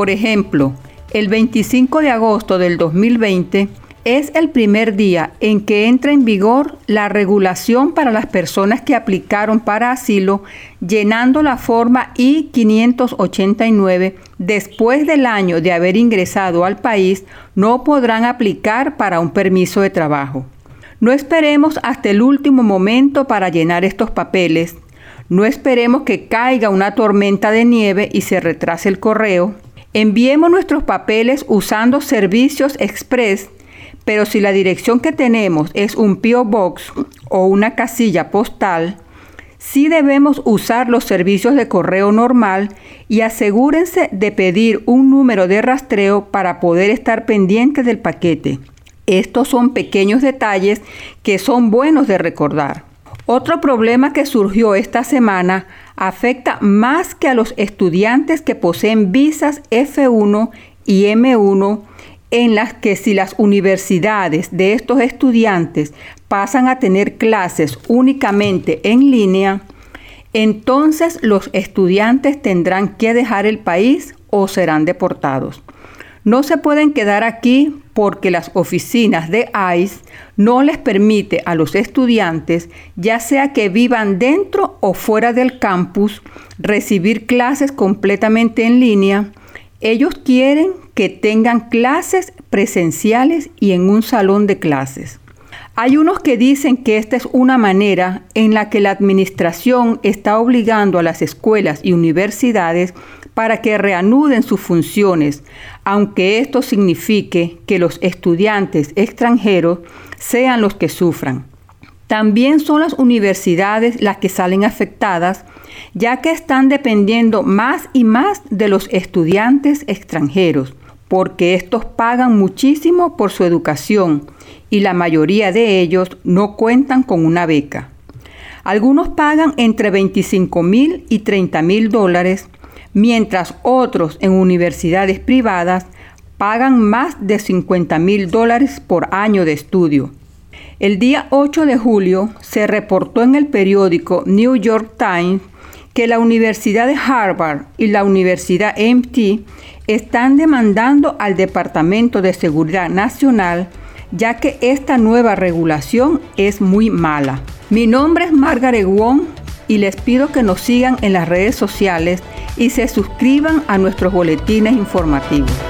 Por ejemplo, el 25 de agosto del 2020 es el primer día en que entra en vigor la regulación para las personas que aplicaron para asilo llenando la forma I-589 después del año de haber ingresado al país no podrán aplicar para un permiso de trabajo. No esperemos hasta el último momento para llenar estos papeles. No esperemos que caiga una tormenta de nieve y se retrase el correo. Enviemos nuestros papeles usando servicios express, pero si la dirección que tenemos es un PO Box o una casilla postal, sí debemos usar los servicios de correo normal y asegúrense de pedir un número de rastreo para poder estar pendiente del paquete. Estos son pequeños detalles que son buenos de recordar. Otro problema que surgió esta semana afecta más que a los estudiantes que poseen visas F1 y M1 en las que si las universidades de estos estudiantes pasan a tener clases únicamente en línea, entonces los estudiantes tendrán que dejar el país o serán deportados. No se pueden quedar aquí porque las oficinas de ICE no les permite a los estudiantes, ya sea que vivan dentro o fuera del campus, recibir clases completamente en línea. Ellos quieren que tengan clases presenciales y en un salón de clases. Hay unos que dicen que esta es una manera en la que la administración está obligando a las escuelas y universidades para que reanuden sus funciones, aunque esto signifique que los estudiantes extranjeros sean los que sufran. También son las universidades las que salen afectadas, ya que están dependiendo más y más de los estudiantes extranjeros, porque estos pagan muchísimo por su educación y la mayoría de ellos no cuentan con una beca. Algunos pagan entre 25 mil y 30 mil dólares mientras otros en universidades privadas pagan más de 50 mil dólares por año de estudio. El día 8 de julio se reportó en el periódico New York Times que la Universidad de Harvard y la Universidad MT están demandando al Departamento de Seguridad Nacional ya que esta nueva regulación es muy mala. Mi nombre es Margaret Wong y les pido que nos sigan en las redes sociales y se suscriban a nuestros boletines informativos.